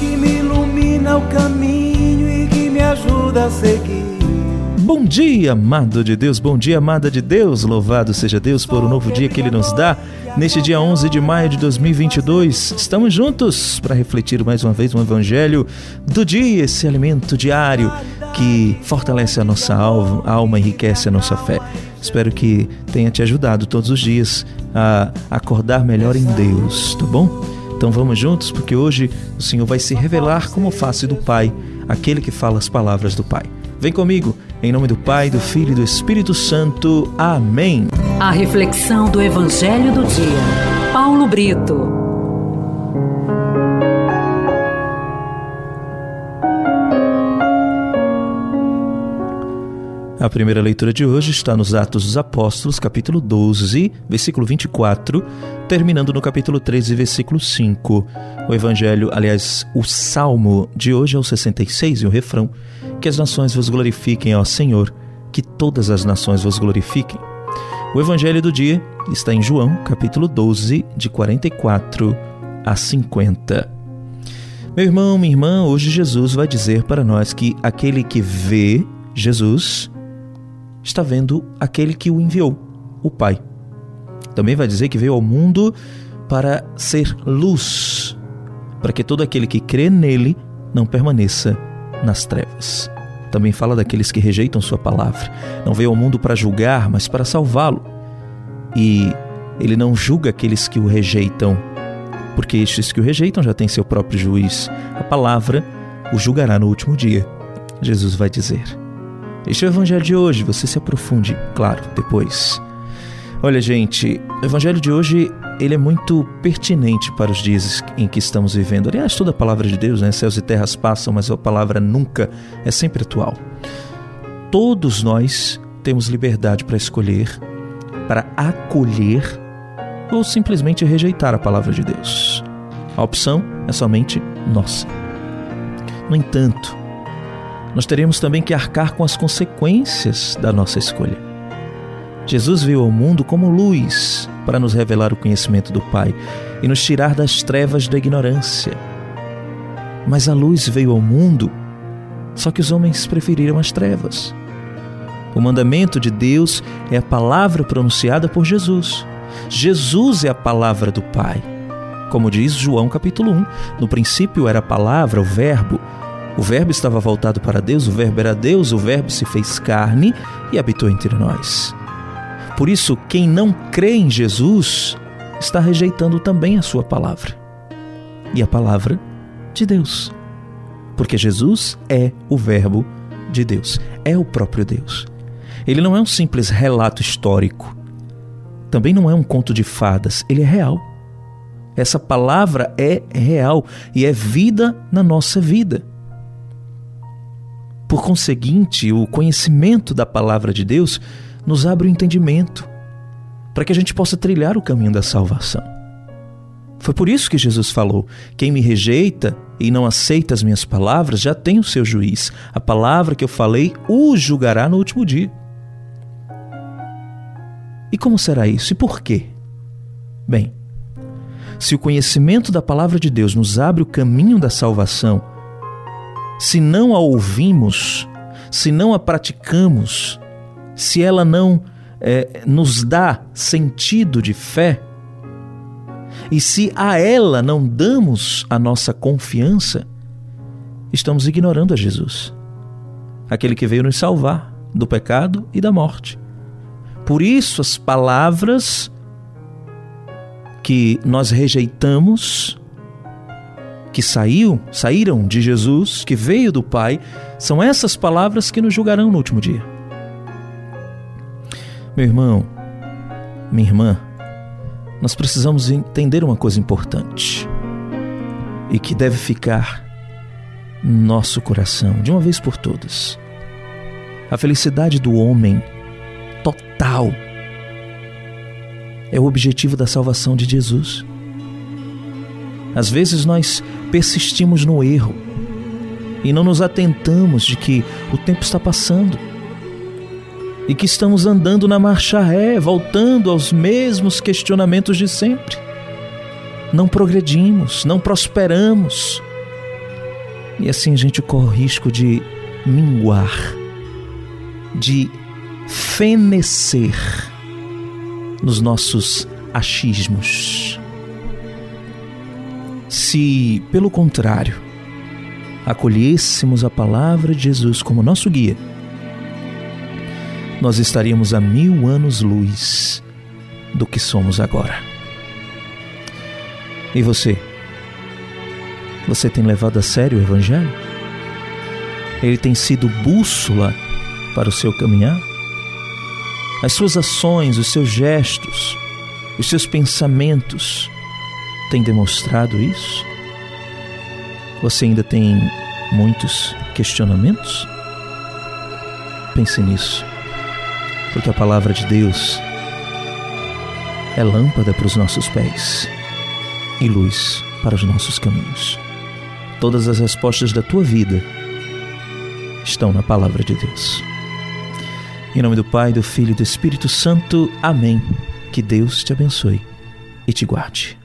que me ilumina o caminho e que me ajuda a seguir. Bom dia, amado de Deus, bom dia, amada de Deus. Louvado seja Deus por um novo dia que Ele nos dá. Neste dia 11 de maio de 2022, estamos juntos para refletir mais uma vez o Evangelho do dia, esse alimento diário que fortalece a nossa alma, enriquece a nossa fé. Espero que tenha te ajudado todos os dias a acordar melhor em Deus, tá bom? Então vamos juntos, porque hoje o Senhor vai se revelar como face do Pai, aquele que fala as palavras do Pai. Vem comigo, em nome do Pai, do Filho e do Espírito Santo. Amém. A reflexão do Evangelho do Dia. Paulo Brito. A primeira leitura de hoje está nos Atos dos Apóstolos, capítulo 12, versículo 24, terminando no capítulo 13, versículo 5. O evangelho, aliás, o salmo de hoje é o 66 e o refrão: Que as nações vos glorifiquem, ó Senhor, que todas as nações vos glorifiquem. O evangelho do dia está em João, capítulo 12, de 44 a 50. Meu irmão, minha irmã, hoje Jesus vai dizer para nós que aquele que vê Jesus está vendo aquele que o enviou, o Pai. Também vai dizer que veio ao mundo para ser luz, para que todo aquele que crê nele não permaneça nas trevas. Também fala daqueles que rejeitam sua palavra. Não veio ao mundo para julgar, mas para salvá-lo. E ele não julga aqueles que o rejeitam, porque estes que o rejeitam já têm seu próprio juiz. A palavra o julgará no último dia. Jesus vai dizer. Este é o evangelho de hoje, você se aprofunde, claro, depois. Olha, gente, o evangelho de hoje, ele é muito pertinente para os dias em que estamos vivendo. Aliás, toda a palavra de Deus, né? Céus e terras passam, mas a palavra nunca é sempre atual. Todos nós temos liberdade para escolher, para acolher ou simplesmente rejeitar a palavra de Deus. A opção é somente nossa. No entanto, nós teremos também que arcar com as consequências da nossa escolha. Jesus veio ao mundo como luz para nos revelar o conhecimento do Pai e nos tirar das trevas da ignorância. Mas a luz veio ao mundo, só que os homens preferiram as trevas. O mandamento de Deus é a palavra pronunciada por Jesus. Jesus é a palavra do Pai. Como diz João capítulo 1, no princípio era a palavra, o Verbo, o Verbo estava voltado para Deus, o Verbo era Deus, o Verbo se fez carne e habitou entre nós. Por isso, quem não crê em Jesus está rejeitando também a sua palavra e a palavra de Deus. Porque Jesus é o Verbo de Deus, é o próprio Deus. Ele não é um simples relato histórico, também não é um conto de fadas, ele é real. Essa palavra é real e é vida na nossa vida. Por conseguinte, o conhecimento da palavra de Deus nos abre o entendimento para que a gente possa trilhar o caminho da salvação. Foi por isso que Jesus falou: Quem me rejeita e não aceita as minhas palavras já tem o seu juiz. A palavra que eu falei o julgará no último dia. E como será isso? E por quê? Bem, se o conhecimento da palavra de Deus nos abre o caminho da salvação, se não a ouvimos, se não a praticamos, se ela não é, nos dá sentido de fé, e se a ela não damos a nossa confiança, estamos ignorando a Jesus, aquele que veio nos salvar do pecado e da morte. Por isso, as palavras que nós rejeitamos que saiu, saíram de Jesus, que veio do Pai, são essas palavras que nos julgarão no último dia. Meu irmão, minha irmã, nós precisamos entender uma coisa importante e que deve ficar no nosso coração de uma vez por todas. A felicidade do homem total é o objetivo da salvação de Jesus. Às vezes nós persistimos no erro e não nos atentamos de que o tempo está passando e que estamos andando na marcha ré, voltando aos mesmos questionamentos de sempre. Não progredimos, não prosperamos, E assim a gente corre o risco de minguar, de fenecer nos nossos achismos. Se, pelo contrário, acolhêssemos a palavra de Jesus como nosso guia, nós estaríamos a mil anos-luz do que somos agora. E você? Você tem levado a sério o Evangelho? Ele tem sido bússola para o seu caminhar? As suas ações, os seus gestos, os seus pensamentos têm demonstrado isso? Você ainda tem muitos questionamentos? Pense nisso, porque a palavra de Deus é lâmpada para os nossos pés e luz para os nossos caminhos. Todas as respostas da tua vida estão na palavra de Deus. Em nome do Pai, do Filho e do Espírito Santo. Amém. Que Deus te abençoe e te guarde.